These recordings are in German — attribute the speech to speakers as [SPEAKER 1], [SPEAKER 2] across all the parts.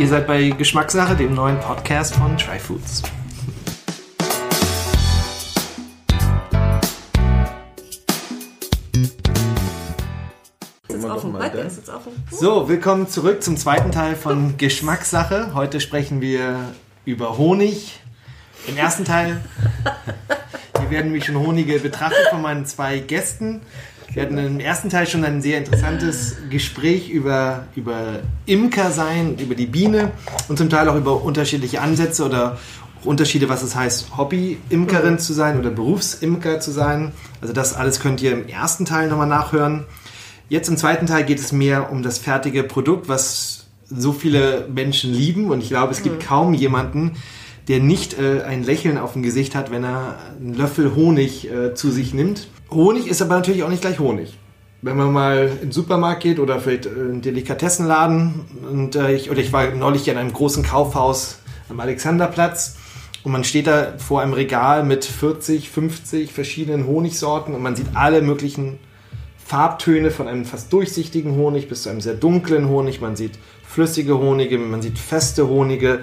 [SPEAKER 1] Ihr seid bei Geschmackssache, dem neuen Podcast von Try Foods. So, willkommen zurück zum zweiten Teil von Geschmackssache. Heute sprechen wir über Honig. Im ersten Teil, hier werden mich schon Honige betrachtet von meinen zwei Gästen. Wir hatten im ersten Teil schon ein sehr interessantes Gespräch über, über Imker sein, über die Biene und zum Teil auch über unterschiedliche Ansätze oder Unterschiede, was es heißt, Hobby-Imkerin zu sein oder Berufsimker zu sein. Also das alles könnt ihr im ersten Teil nochmal nachhören. Jetzt im zweiten Teil geht es mehr um das fertige Produkt, was so viele Menschen lieben. Und ich glaube, es gibt kaum jemanden, der nicht äh, ein Lächeln auf dem Gesicht hat, wenn er einen Löffel Honig äh, zu sich nimmt. Honig ist aber natürlich auch nicht gleich Honig. Wenn man mal in den Supermarkt geht oder vielleicht äh, in einen Delikatessenladen und äh, ich, oder ich war neulich in einem großen Kaufhaus am Alexanderplatz und man steht da vor einem Regal mit 40, 50 verschiedenen Honigsorten und man sieht alle möglichen Farbtöne von einem fast durchsichtigen Honig bis zu einem sehr dunklen Honig. Man sieht flüssige Honige, man sieht feste Honige.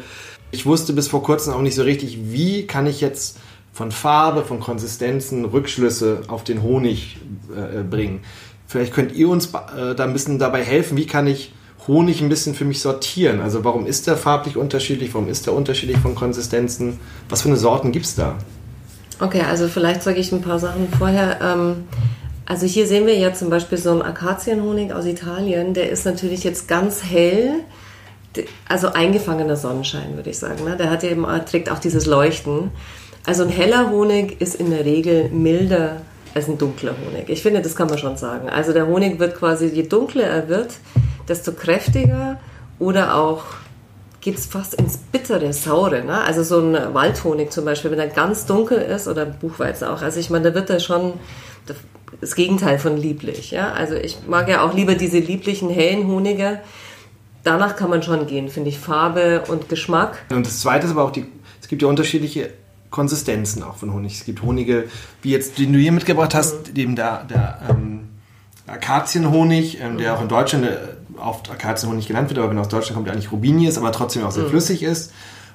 [SPEAKER 1] Ich wusste bis vor kurzem auch nicht so richtig, wie kann ich jetzt von Farbe, von Konsistenzen Rückschlüsse auf den Honig äh, bringen. Vielleicht könnt ihr uns äh, da ein bisschen dabei helfen, wie kann ich Honig ein bisschen für mich sortieren. Also warum ist der farblich unterschiedlich, warum ist der unterschiedlich von Konsistenzen, was für eine Sorten gibt es da?
[SPEAKER 2] Okay, also vielleicht sage ich ein paar Sachen vorher. Ähm, also hier sehen wir ja zum Beispiel so einen Akazienhonig aus Italien, der ist natürlich jetzt ganz hell, also eingefangener Sonnenschein, würde ich sagen. Ne? Der hat eben, trägt auch dieses Leuchten. Also ein heller Honig ist in der Regel milder als ein dunkler Honig. Ich finde, das kann man schon sagen. Also der Honig wird quasi, je dunkler er wird, desto kräftiger oder auch geht es fast ins bittere, saure. Ne? Also so ein Waldhonig zum Beispiel, wenn er ganz dunkel ist oder Buchweizen auch. Also ich meine, da wird er schon das Gegenteil von lieblich. Ja? Also ich mag ja auch lieber diese lieblichen, hellen Honige. Danach kann man schon gehen, finde ich, Farbe und Geschmack.
[SPEAKER 1] Und das Zweite ist aber auch, die, es gibt ja unterschiedliche Konsistenzen auch von Honig. Es gibt Honige, wie jetzt, den du hier mitgebracht hast, eben der, der ähm, Akazienhonig, ähm, der auch in Deutschland äh, oft Akazienhonig genannt wird, aber wenn aus Deutschland kommt, der eigentlich Rubini ist, aber trotzdem auch sehr mhm. flüssig ist.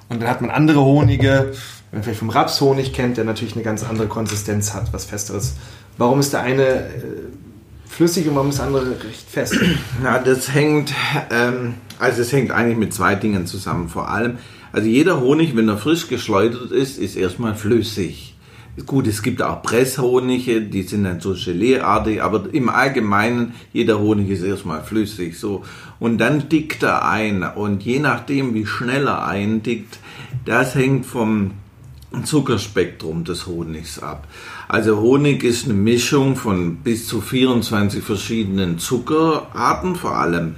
[SPEAKER 1] Und dann hat man andere Honige, wenn man vielleicht vom Rapshonig kennt, der natürlich eine ganz andere Konsistenz hat, was Festeres. Warum ist der eine äh, flüssig und warum ist der andere recht fest?
[SPEAKER 3] Na, das hängt, ähm, also es hängt eigentlich mit zwei Dingen zusammen. Vor allem, also jeder Honig, wenn er frisch geschleudert ist, ist erstmal flüssig. Gut, es gibt auch Presshonige, die sind dann so Geleeartig, aber im Allgemeinen, jeder Honig ist erstmal flüssig, so. Und dann dickt er ein. Und je nachdem, wie schnell er eindickt, das hängt vom Zuckerspektrum des Honigs ab. Also Honig ist eine Mischung von bis zu 24 verschiedenen Zuckerarten, vor allem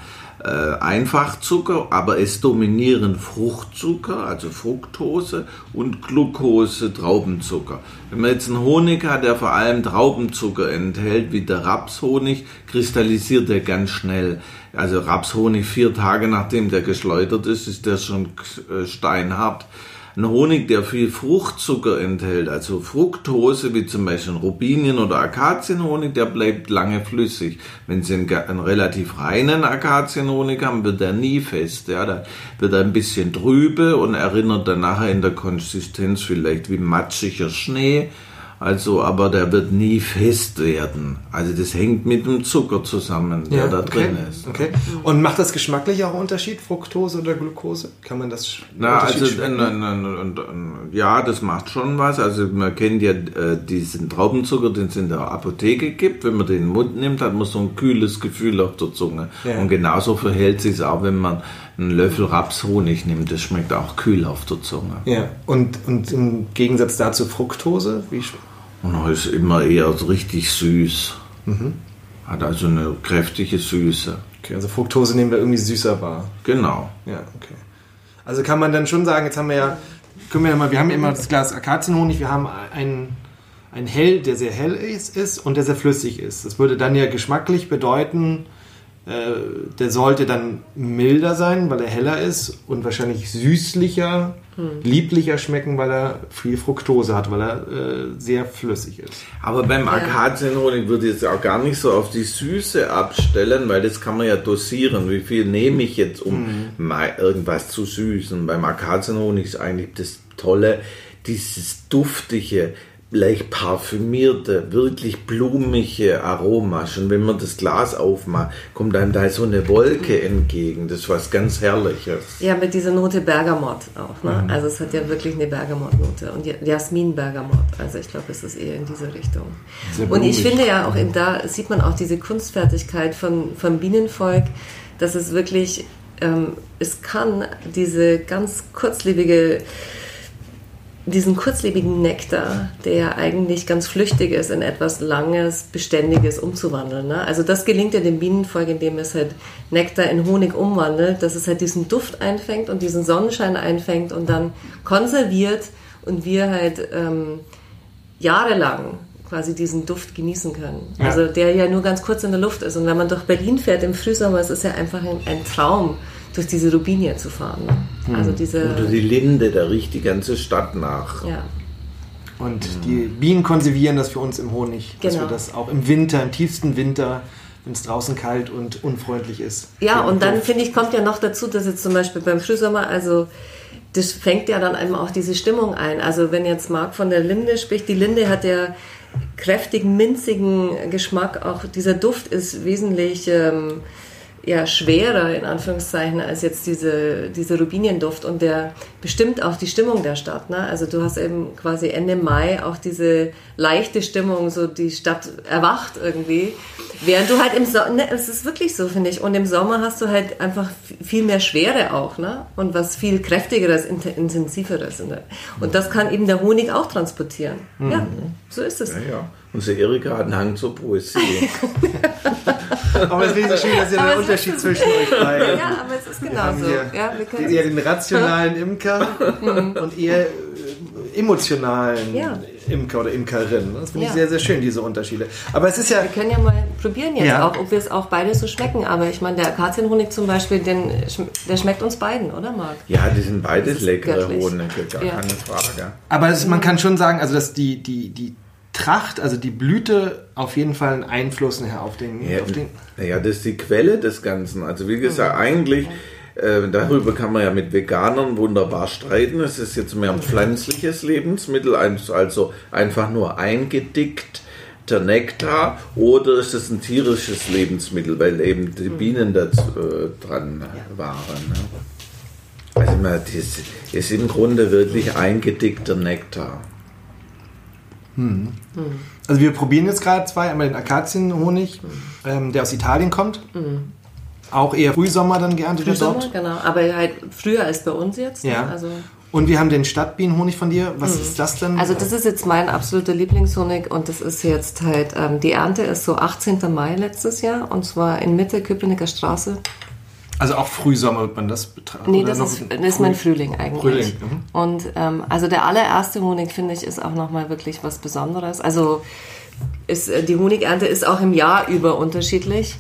[SPEAKER 3] Einfachzucker, aber es dominieren Fruchtzucker, also Fructose und Glucose, Traubenzucker. Wenn man jetzt einen Honig hat, der vor allem Traubenzucker enthält, wie der Rapshonig, kristallisiert er ganz schnell. Also Rapshonig vier Tage nachdem der geschleudert ist, ist der schon äh, steinhart. Ein Honig, der viel Fruchtzucker enthält, also Fructose, wie zum Beispiel Rubinien- oder Akazienhonig, der bleibt lange flüssig. Wenn Sie einen, einen relativ reinen Akazienhonig haben, wird er nie fest. Ja, da wird er ein bisschen trübe und erinnert dann nachher in der Konsistenz vielleicht wie matschiger Schnee also, aber der wird nie fest werden. Also das hängt mit dem Zucker zusammen, der ja, da
[SPEAKER 1] okay.
[SPEAKER 3] drin ist.
[SPEAKER 1] Okay. Und macht das geschmacklich auch einen Unterschied, Fructose oder Glucose? Kann man das?
[SPEAKER 3] Na, also ja, das macht schon was. Also man kennt ja äh, diesen Traubenzucker, den es in der Apotheke gibt. Wenn man den in den Mund nimmt, hat man so ein kühles Gefühl auf der Zunge. Ja. Und genauso verhält sich auch, wenn man einen Löffel Rapshonig nimmt. Das schmeckt auch kühl auf der Zunge.
[SPEAKER 1] Ja. Und, und im Gegensatz dazu Fructose, wie
[SPEAKER 3] und ist immer eher so richtig süß. Mhm. Hat also eine kräftige Süße.
[SPEAKER 1] Okay, also Fructose nehmen wir irgendwie süßer wahr.
[SPEAKER 3] Genau.
[SPEAKER 1] Ja, okay. Also kann man dann schon sagen, jetzt haben wir ja, können wir ja mal, wir haben ja immer das Glas Akazienhonig, wir haben einen, einen hell, der sehr hell ist, ist und der sehr flüssig ist. Das würde dann ja geschmacklich bedeuten, der sollte dann milder sein, weil er heller ist und wahrscheinlich süßlicher, hm. lieblicher schmecken, weil er viel Fructose hat, weil er äh, sehr flüssig ist.
[SPEAKER 3] Aber beim Akazienhonig würde ich jetzt auch gar nicht so auf die Süße abstellen, weil das kann man ja dosieren. Wie viel nehme ich jetzt, um hm. mal irgendwas zu süßen? Beim Akazienhonig ist eigentlich das Tolle, dieses duftige, leicht parfümierte, wirklich blumige Aroma. Schon wenn man das Glas aufmacht, kommt einem da so eine Wolke entgegen. Das ist was ganz Herrliches.
[SPEAKER 2] Ja, mit dieser Note Bergamot auch. Ne? Mhm. Also es hat ja wirklich eine Bergamot-Note und Jasmin Bergamot. Also ich glaube, es ist eher in diese Richtung. Und ich finde ja auch, da sieht man auch diese Kunstfertigkeit von, vom Bienenvolk, dass es wirklich, ähm, es kann diese ganz kurzlebige diesen kurzlebigen Nektar, der eigentlich ganz flüchtig ist, in etwas Langes, Beständiges umzuwandeln. Ne? Also das gelingt ja dem Bienenvolk, indem es halt Nektar in Honig umwandelt, dass es halt diesen Duft einfängt und diesen Sonnenschein einfängt und dann konserviert und wir halt ähm, jahrelang quasi diesen Duft genießen können. Ja. Also der ja nur ganz kurz in der Luft ist. Und wenn man durch Berlin fährt im Frühsommer, es ist ja einfach ein, ein Traum durch diese Rubinie zu fahren. Ne?
[SPEAKER 3] Hm. Also diese Oder die Linde, da riecht die ganze Stadt nach.
[SPEAKER 2] Ja.
[SPEAKER 1] Und hm. die Bienen konservieren das für uns im Honig, genau. dass wir das auch im Winter, im tiefsten Winter, wenn es draußen kalt und unfreundlich ist.
[SPEAKER 2] Ja, und dann finde ich, kommt ja noch dazu, dass jetzt zum Beispiel beim Frühsommer, also das fängt ja dann einmal auch diese Stimmung ein. Also wenn jetzt Marc von der Linde spricht, die Linde hat ja kräftigen, minzigen Geschmack. Auch dieser Duft ist wesentlich ähm, ja, schwerer in Anführungszeichen als jetzt diese, diese Rubinienduft und der bestimmt auch die Stimmung der Stadt. Ne? Also du hast eben quasi Ende Mai auch diese leichte Stimmung, so die Stadt erwacht irgendwie. Während du halt im Sommer, ne, es ist wirklich so, finde ich. Und im Sommer hast du halt einfach viel mehr Schwere auch, ne? Und was viel kräftigeres, intensiveres. Und das kann eben der Honig auch transportieren. Mhm. Ja, so ist es.
[SPEAKER 3] Ja, ja. Unsere Erika hat einen Hang zur Poesie.
[SPEAKER 1] aber es ist schön, dass ihr den Unterschied zwischen euch beiden.
[SPEAKER 2] Ja, aber es ist genau so.
[SPEAKER 1] Ja, wir eher den rationalen Imker mhm. und eher äh, emotionalen ja. Imker oder Imkerin. Das finde ich sehr, sehr schön, diese Unterschiede. Aber es ist ja.
[SPEAKER 2] Wir können ja mal probieren jetzt ja. auch, ob wir es auch beide so schmecken. Aber ich meine, der Akazienhonig zum Beispiel, den, der schmeckt uns beiden, oder Marc?
[SPEAKER 3] Ja, die sind beides leckere Honige, gar keine Frage.
[SPEAKER 1] Aber ist, man kann schon sagen, also dass die, die, die Tracht, also die Blüte, auf jeden Fall einen Einfluss nachher auf den.
[SPEAKER 3] Ja,
[SPEAKER 1] auf den
[SPEAKER 3] naja, das ist die Quelle des Ganzen. Also wie gesagt, mhm. eigentlich, äh, darüber kann man ja mit Veganern wunderbar streiten. Es ist jetzt mehr ein pflanzliches Lebensmittel, also einfach nur eingedickt der Nektar oder ist es ein tierisches Lebensmittel, weil eben die. Bienen da äh, dran waren. Ne? Also das ist im Grunde wirklich eingedickter Nektar.
[SPEAKER 1] Hm. Also wir probieren jetzt gerade zwei, einmal den Akazienhonig, ähm, der aus Italien kommt. Mhm. Auch eher Frühsommer dann geerntet
[SPEAKER 2] wird dort. genau. Aber halt früher als bei uns jetzt.
[SPEAKER 1] Ne? Ja. Also und wir haben den Stadtbienenhonig von dir. Was mhm. ist das denn?
[SPEAKER 2] Also das ist jetzt mein absoluter Lieblingshonig und das ist jetzt halt, ähm, die Ernte ist so 18. Mai letztes Jahr und zwar in Mitte Köpenicker Straße.
[SPEAKER 1] Also auch Frühsommer wird man das betrachten?
[SPEAKER 2] Nee, das ist, das ist mein Frühling eigentlich. Frühling. Mhm. Und ähm, also der allererste Honig, finde ich, ist auch nochmal wirklich was Besonderes. Also ist, äh, die Honigernte ist auch im Jahr über unterschiedlich.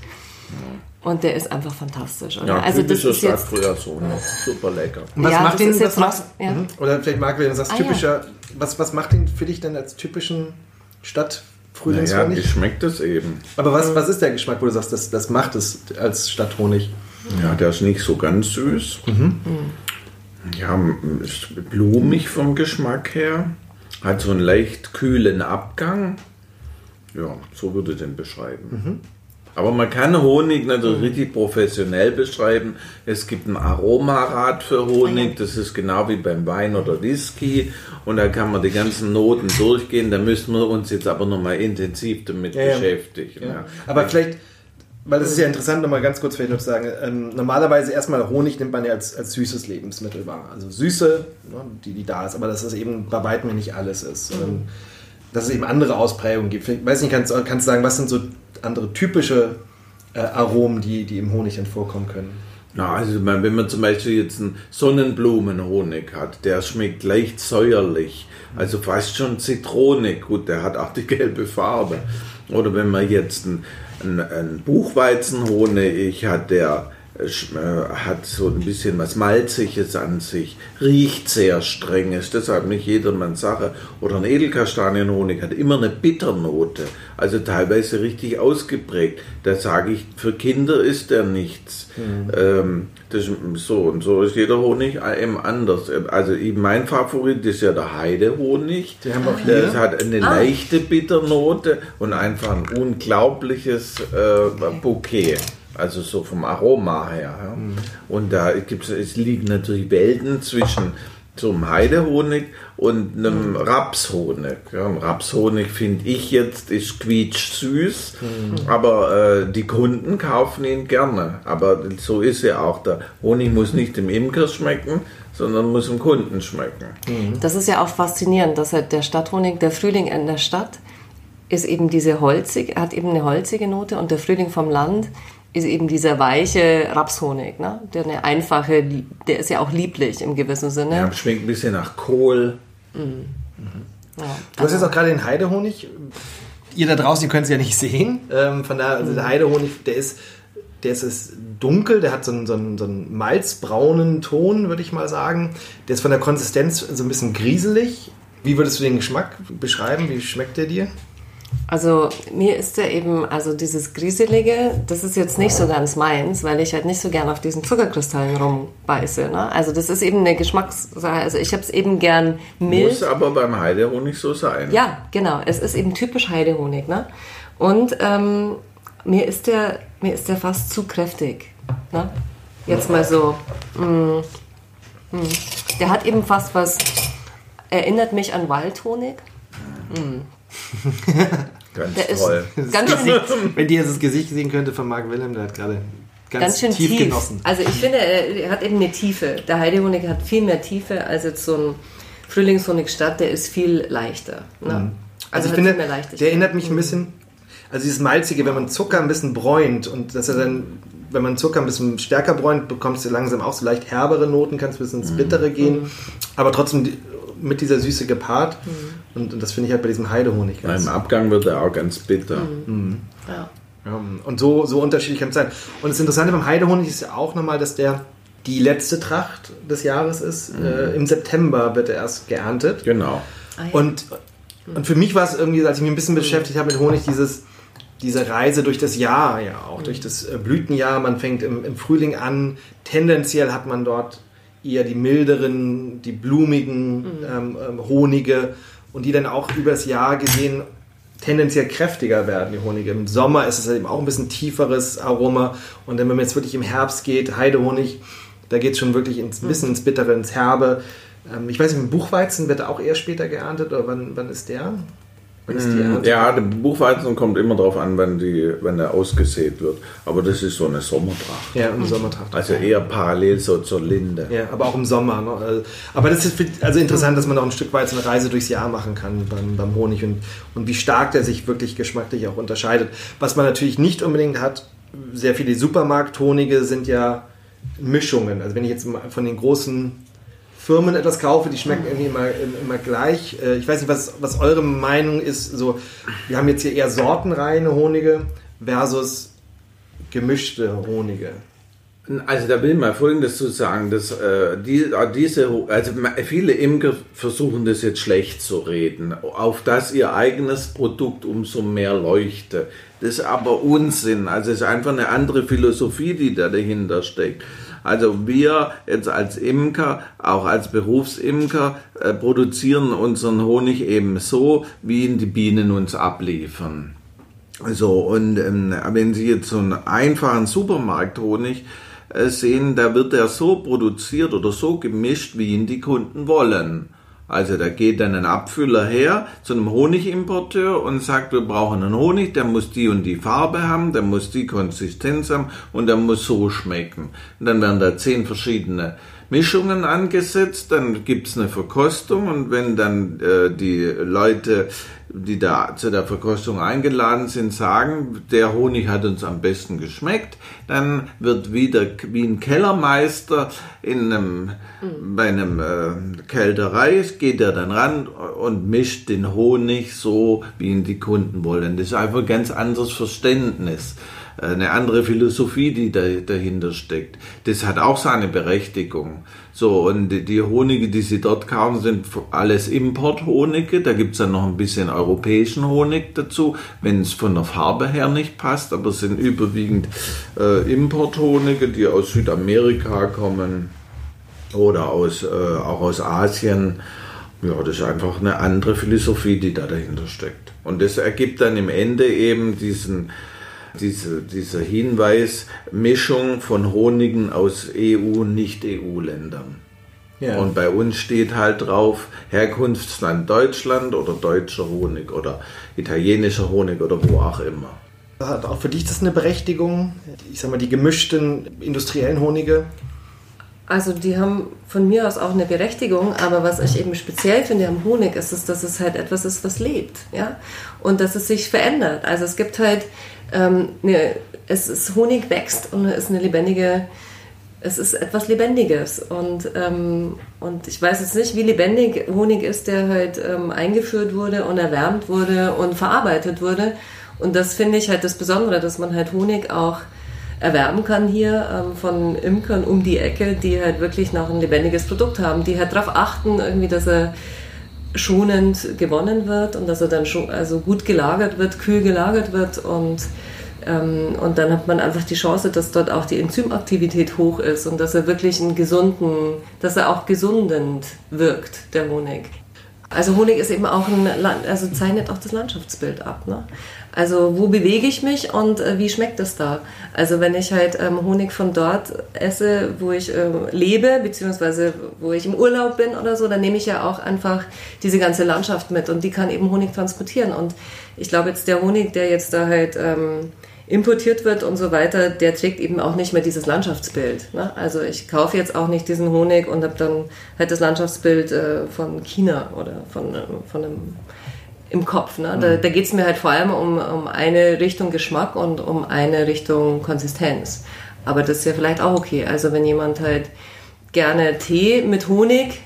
[SPEAKER 2] Und der ist einfach fantastisch. Oder?
[SPEAKER 3] Ja, also das ist jetzt so, ne? super lecker.
[SPEAKER 1] Und was ja, macht den, was macht, ja. Mhm. oder vielleicht wenn du sagst, ah, typischer, ja. was, was macht den für dich denn als typischen Stadtfrühlingshonig?
[SPEAKER 3] Ja, schmeckt es eben.
[SPEAKER 1] Aber was, was ist der Geschmack, wo du sagst, das, das macht es als Stadthonig?
[SPEAKER 3] Ja, der ist nicht so ganz süß. Mhm. Ja, ist blumig vom Geschmack her. Hat so einen leicht kühlen Abgang. Ja, so würde ich den beschreiben. Mhm. Aber man kann Honig natürlich mhm. richtig professionell beschreiben. Es gibt ein Aromarad für Honig, das ist genau wie beim Wein oder Whisky. Und da kann man die ganzen Noten durchgehen. Da müssen wir uns jetzt aber nochmal intensiv damit ja, beschäftigen. Ja.
[SPEAKER 1] Aber vielleicht weil das ist ja interessant, nochmal ganz kurz vielleicht noch zu sagen. Ähm, normalerweise erstmal Honig nimmt man ja als, als süßes Lebensmittel wahr. Also Süße, ne, die, die da ist, aber dass das eben bei weitem nicht alles ist. Mhm. Dass es eben andere Ausprägungen gibt. Ich weiß nicht, kannst du sagen, was sind so andere typische äh, Aromen, die, die im Honig dann vorkommen können?
[SPEAKER 3] Na, also wenn man zum Beispiel jetzt einen Sonnenblumenhonig hat, der schmeckt leicht säuerlich, also fast schon Zitrone. Gut, der hat auch die gelbe Farbe. Oder wenn man jetzt einen ein, ein Buchweizenhonig, hat der hat so ein bisschen was Malziges an sich, riecht sehr streng, ist deshalb nicht jedermanns Sache. Oder ein Edelkastanienhonig hat immer eine Bitternote, also teilweise richtig ausgeprägt. Da sage ich, für Kinder ist der nichts. Mhm. Ähm, das ist so und so ist jeder Honig eben anders. Also mein Favorit ist ja der Heidehonig.
[SPEAKER 1] Die haben wir hier.
[SPEAKER 3] Das hat eine ah. leichte Bitternote und einfach ein unglaubliches äh, Bouquet. Also so vom Aroma her. Ja. Mhm. Und da gibt's, es liegen natürlich Welten zwischen so einem Heidehonig und einem mhm. Rapshonig. Ja, Rapshonig finde ich jetzt ist quietsch süß, mhm. aber äh, die Kunden kaufen ihn gerne. Aber so ist ja auch. Der Honig muss nicht dem Imker schmecken, sondern muss dem Kunden schmecken.
[SPEAKER 2] Mhm. Das ist ja auch faszinierend, dass halt der Stadthonig, der Frühling in der Stadt, ist eben diese holzig, hat eben eine holzige Note und der Frühling vom Land ist eben dieser weiche Rapshonig, ne? Der eine einfache, der ist ja auch lieblich im gewissen Sinne.
[SPEAKER 3] Ja, schmeckt ein bisschen nach Kohl. Mhm.
[SPEAKER 1] Mhm. Ja, du hast jetzt auch gerade den Heidehonig. Ihr da draußen, ihr könnt es ja nicht sehen. Ähm, von daher, also der mhm. Heidehonig, der ist, der ist, ist dunkel, der hat so einen, so, einen, so einen malzbraunen Ton, würde ich mal sagen. Der ist von der Konsistenz so ein bisschen grieselig. Wie würdest du den Geschmack beschreiben? Wie schmeckt der dir?
[SPEAKER 2] Also mir ist der eben, also dieses Grieselige, das ist jetzt nicht so ganz meins, weil ich halt nicht so gern auf diesen Zuckerkristallen rumbeiße. Ne? Also das ist eben eine Geschmackssache. Also ich habe es eben gern mild.
[SPEAKER 3] Muss aber beim Heidehonig so sein.
[SPEAKER 2] Ja, genau. Es ist eben typisch Heidehonig. Ne? Und ähm, mir, ist der, mir ist der fast zu kräftig. Ne? Jetzt mal so. Mm, mm. Der hat eben fast was, erinnert mich an Waldhonig. Mm.
[SPEAKER 3] ganz der toll.
[SPEAKER 1] ganz schön, wenn ihr das Gesicht sehen könnte von Marc Wilhelm, der hat gerade ganz, ganz schön tief, tief, genossen.
[SPEAKER 2] Also ich finde, er hat eben eine Tiefe. Der Heidehonig hat viel mehr Tiefe als jetzt so ein Frühlingshonig Stadt, der ist viel leichter. Ne? Mhm.
[SPEAKER 1] Also, also, ich finde, der erinnert mich ein bisschen, also dieses Malzige, wenn man Zucker ein bisschen bräunt und dass er dann, wenn man Zucker ein bisschen stärker bräunt, bekommst du langsam auch so leicht herbere Noten, kannst ein bisschen ins Bittere gehen, mhm. aber trotzdem mit dieser Süße gepaart. Mhm. Und, und, das finde ich halt bei diesem Heidehonig
[SPEAKER 3] ganz. Im Abgang wird er auch ganz bitter.
[SPEAKER 1] Mhm. mhm. Ja. ja. Und so, so unterschiedlich kann es sein. Und das Interessante beim Heidehonig ist ja auch nochmal, dass der die letzte Tracht des Jahres ist. Mhm. Äh, Im September wird er erst geerntet.
[SPEAKER 3] Genau.
[SPEAKER 1] Ah, ja. Und, und für mich war es irgendwie, als ich mich ein bisschen beschäftigt habe mit Honig, dieses diese Reise durch das Jahr ja auch, durch das äh, Blütenjahr. Man fängt im, im Frühling an. Tendenziell hat man dort eher die milderen, die blumigen mhm. ähm, ähm, Honige und die dann auch übers Jahr gesehen tendenziell kräftiger werden, die Honige. Im Sommer ist es eben auch ein bisschen tieferes Aroma und dann, wenn man jetzt wirklich im Herbst geht, Heidehonig, da geht es schon wirklich ins, ein bisschen ins Bittere, ins Herbe. Ähm, ich weiß nicht, Buchweizen wird auch eher später geerntet oder wann, wann ist der?
[SPEAKER 3] Mm, ja, der Buchweizen kommt immer darauf an, wenn, die, wenn er ausgesät wird. Aber das ist so eine Sommertracht.
[SPEAKER 1] Ja, eine Sommertracht.
[SPEAKER 3] Also eher parallel so zur Linde.
[SPEAKER 1] Ja, aber auch im Sommer. Ne? Also, aber das ist also interessant, dass man auch ein Stück weit so eine Reise durchs Jahr machen kann beim, beim Honig und, und wie stark der sich wirklich geschmacklich auch unterscheidet. Was man natürlich nicht unbedingt hat, sehr viele Supermarkthonige sind ja Mischungen. Also wenn ich jetzt von den großen Firmen etwas kaufe, die schmecken irgendwie immer, immer gleich. Äh, ich weiß nicht, was, was eure Meinung ist. So, wir haben jetzt hier eher sortenreine Honige versus gemischte Honige.
[SPEAKER 3] Also da will ich mal Folgendes zu sagen, dass äh, die, äh, diese, also viele Imker versuchen das jetzt schlecht zu reden, auf dass ihr eigenes Produkt umso mehr leuchte. Das ist aber Unsinn. Also es ist einfach eine andere Philosophie, die da dahinter steckt. Also wir jetzt als Imker, auch als Berufsimker, äh, produzieren unseren Honig eben so, wie ihn die Bienen uns abliefern. So, und ähm, wenn Sie jetzt so einen einfachen Supermarkthonig äh, sehen, da wird er so produziert oder so gemischt, wie ihn die Kunden wollen. Also da geht dann ein Abfüller her zu einem Honigimporteur und sagt, wir brauchen einen Honig, der muss die und die Farbe haben, der muss die Konsistenz haben und der muss so schmecken. Und dann werden da zehn verschiedene Mischungen angesetzt, dann gibt's eine Verkostung und wenn dann äh, die Leute die da zu der Verkostung eingeladen sind, sagen, der Honig hat uns am besten geschmeckt, dann wird wieder wie ein Kellermeister in einem, mhm. bei einem äh, Kälterei, geht er dann ran und mischt den Honig so, wie ihn die Kunden wollen. Das ist einfach ein ganz anderes Verständnis eine andere Philosophie, die da, dahinter steckt. Das hat auch seine Berechtigung. So, und die Honige, die sie dort kaufen, sind alles Importhonige. Da gibt's dann noch ein bisschen europäischen Honig dazu, wenn es von der Farbe her nicht passt, aber es sind überwiegend äh, Importhonige, die aus Südamerika kommen oder aus, äh, auch aus Asien. Ja, das ist einfach eine andere Philosophie, die da dahinter steckt. Und das ergibt dann im Ende eben diesen diese, dieser Hinweis, Mischung von Honigen aus EU- und Nicht-EU-Ländern. Ja. Und bei uns steht halt drauf Herkunftsland Deutschland oder deutscher Honig oder italienischer Honig oder wo auch immer.
[SPEAKER 1] Hat auch für dich das eine Berechtigung? Ich sag mal, die gemischten industriellen Honige?
[SPEAKER 2] Also die haben von mir aus auch eine Berechtigung, aber was ich eben speziell finde am Honig ist, ist, dass es halt etwas ist, was lebt, ja, und dass es sich verändert. Also es gibt halt ähm, ne, es ist Honig wächst und es ist eine lebendige, es ist etwas Lebendiges. Und, ähm, und ich weiß jetzt nicht, wie lebendig Honig ist, der halt ähm, eingeführt wurde und erwärmt wurde und verarbeitet wurde. Und das finde ich halt das Besondere, dass man halt Honig auch erwerben kann hier ähm, von Imkern um die Ecke, die halt wirklich noch ein lebendiges Produkt haben, die halt darauf achten, irgendwie, dass er schonend gewonnen wird und dass er dann schon also gut gelagert wird, kühl gelagert wird und ähm, und dann hat man einfach die Chance, dass dort auch die Enzymaktivität hoch ist und dass er wirklich einen gesunden, dass er auch gesundend wirkt, der Honig. Also Honig ist eben auch ein, also zeichnet auch das Landschaftsbild ab. Ne? Also wo bewege ich mich und äh, wie schmeckt es da? Also wenn ich halt ähm, Honig von dort esse, wo ich ähm, lebe, beziehungsweise wo ich im Urlaub bin oder so, dann nehme ich ja auch einfach diese ganze Landschaft mit und die kann eben Honig transportieren. Und ich glaube jetzt der Honig, der jetzt da halt ähm, importiert wird und so weiter, der trägt eben auch nicht mehr dieses Landschaftsbild. Ne? Also ich kaufe jetzt auch nicht diesen Honig und habe dann halt das Landschaftsbild äh, von China oder von, äh, von einem im Kopf. Ne? Da, mhm. da geht es mir halt vor allem um, um eine Richtung Geschmack und um eine Richtung Konsistenz. Aber das ist ja vielleicht auch okay. Also wenn jemand halt gerne Tee mit Honig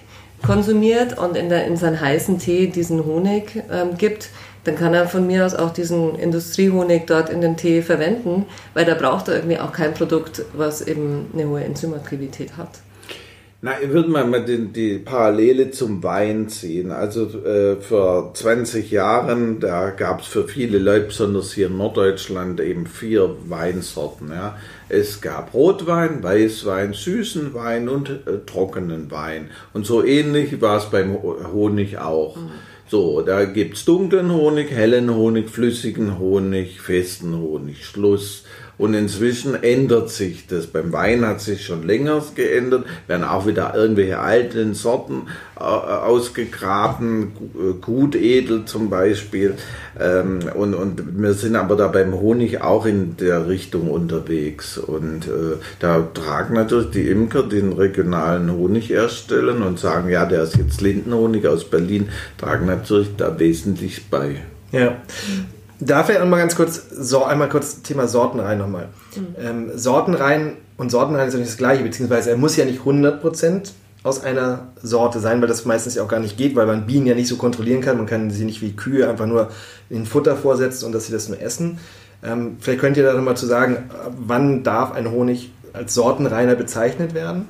[SPEAKER 2] konsumiert und in, der, in seinen heißen Tee diesen Honig ähm, gibt, dann kann er von mir aus auch diesen Industriehonig dort in den Tee verwenden, weil da braucht er irgendwie auch kein Produkt, was eben eine hohe Enzymaktivität hat.
[SPEAKER 3] Na, ich würde mal, mal die, die Parallele zum Wein ziehen. Also äh, vor 20 Jahren, da gab es für viele Leute, besonders hier in Norddeutschland, eben vier Weinsorten. Ja. Es gab Rotwein, Weißwein, süßen Wein und äh, trockenen Wein. Und so ähnlich war es beim Honig auch. Mhm. So, da gibt's dunklen Honig, hellen Honig, flüssigen Honig, festen Honig, Schluss. Und inzwischen ändert sich das. Beim Wein hat sich schon länger geändert, werden auch wieder irgendwelche alten Sorten äh, ausgegraben, Gutedel zum Beispiel. Ähm, und, und wir sind aber da beim Honig auch in der Richtung unterwegs. Und äh, da tragen natürlich die Imker den regionalen Honig erstellen und sagen, ja, der ist jetzt Lindenhonig aus Berlin, tragen natürlich da wesentlich bei.
[SPEAKER 1] Ja. Da vielleicht nochmal ganz kurz, so, einmal kurz Thema Sortenrein nochmal. Mhm. Ähm, Sortenrein und Sortenrein ist ja nicht das gleiche, beziehungsweise er muss ja nicht 100% aus einer Sorte sein, weil das meistens ja auch gar nicht geht, weil man Bienen ja nicht so kontrollieren kann. Man kann sie nicht wie Kühe einfach nur in Futter vorsetzen und dass sie das nur essen. Ähm, vielleicht könnt ihr da nochmal zu sagen, wann darf ein Honig als Sortenreiner bezeichnet werden?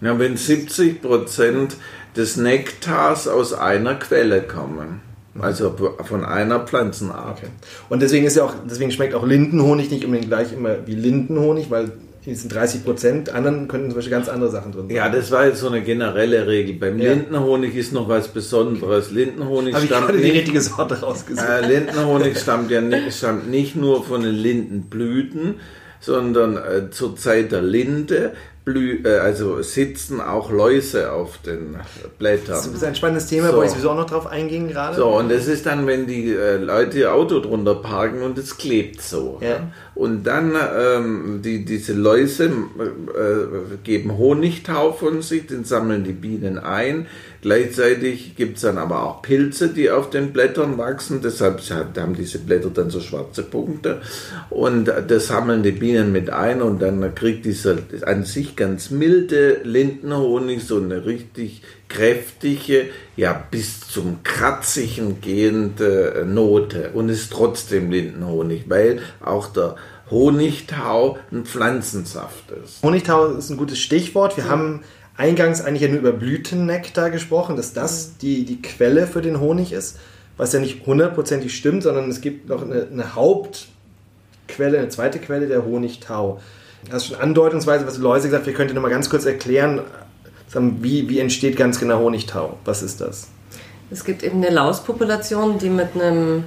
[SPEAKER 3] Ja, wenn 70% des Nektars aus einer Quelle kommen. Also von einer Pflanzenart. Okay.
[SPEAKER 1] Und deswegen ist ja auch, deswegen schmeckt auch Lindenhonig nicht unbedingt gleich immer wie Lindenhonig, weil hier sind 30 Prozent, anderen könnten zum Beispiel ganz andere Sachen drin
[SPEAKER 3] sein. Ja, das war jetzt so eine generelle Regel. Beim ja. Lindenhonig ist noch was Besonderes. Lindenhonig
[SPEAKER 1] Habe stammt ich nicht, die richtige Sorte rausgesucht.
[SPEAKER 3] Äh, Lindenhonig stammt ja nicht, stammt nicht nur von den Lindenblüten, sondern äh, zur Zeit der Linde blü äh, also sitzen auch Läuse auf den Blättern.
[SPEAKER 1] Das ist ein spannendes Thema,
[SPEAKER 3] So.
[SPEAKER 1] wo ich sowieso auch noch drauf einging gerade.
[SPEAKER 3] So, und das ist dann, wenn die äh, Leute ihr Auto drunter parken und es klebt so.
[SPEAKER 1] Ja.
[SPEAKER 3] Und dann, ähm, die, diese Läuse äh, geben Honigtau von sich, den sammeln die Bienen ein. Gleichzeitig gibt es dann aber auch Pilze, die auf den Blättern wachsen. Deshalb haben diese Blätter dann so schwarze Punkte. Und das sammeln die Bienen mit ein und dann kriegt dieser an sich ganz milde Lindenhonig so eine richtig kräftige, ja bis zum kratzigen gehende Note und ist trotzdem Lindenhonig, weil auch der Honigtau ein Pflanzensaft ist.
[SPEAKER 1] Honigtau ist ein gutes Stichwort. Wir haben eingangs eigentlich ja nur über Blütennektar gesprochen, dass das die, die Quelle für den Honig ist, was ja nicht hundertprozentig stimmt, sondern es gibt noch eine, eine Hauptquelle, eine zweite Quelle, der Honigtau. Hast schon andeutungsweise, was Läuse gesagt, wir könnten noch mal ganz kurz erklären, sagen, wie, wie entsteht ganz genau Honigtau? Was ist das?
[SPEAKER 2] Es gibt eben eine Lauspopulation, die mit einem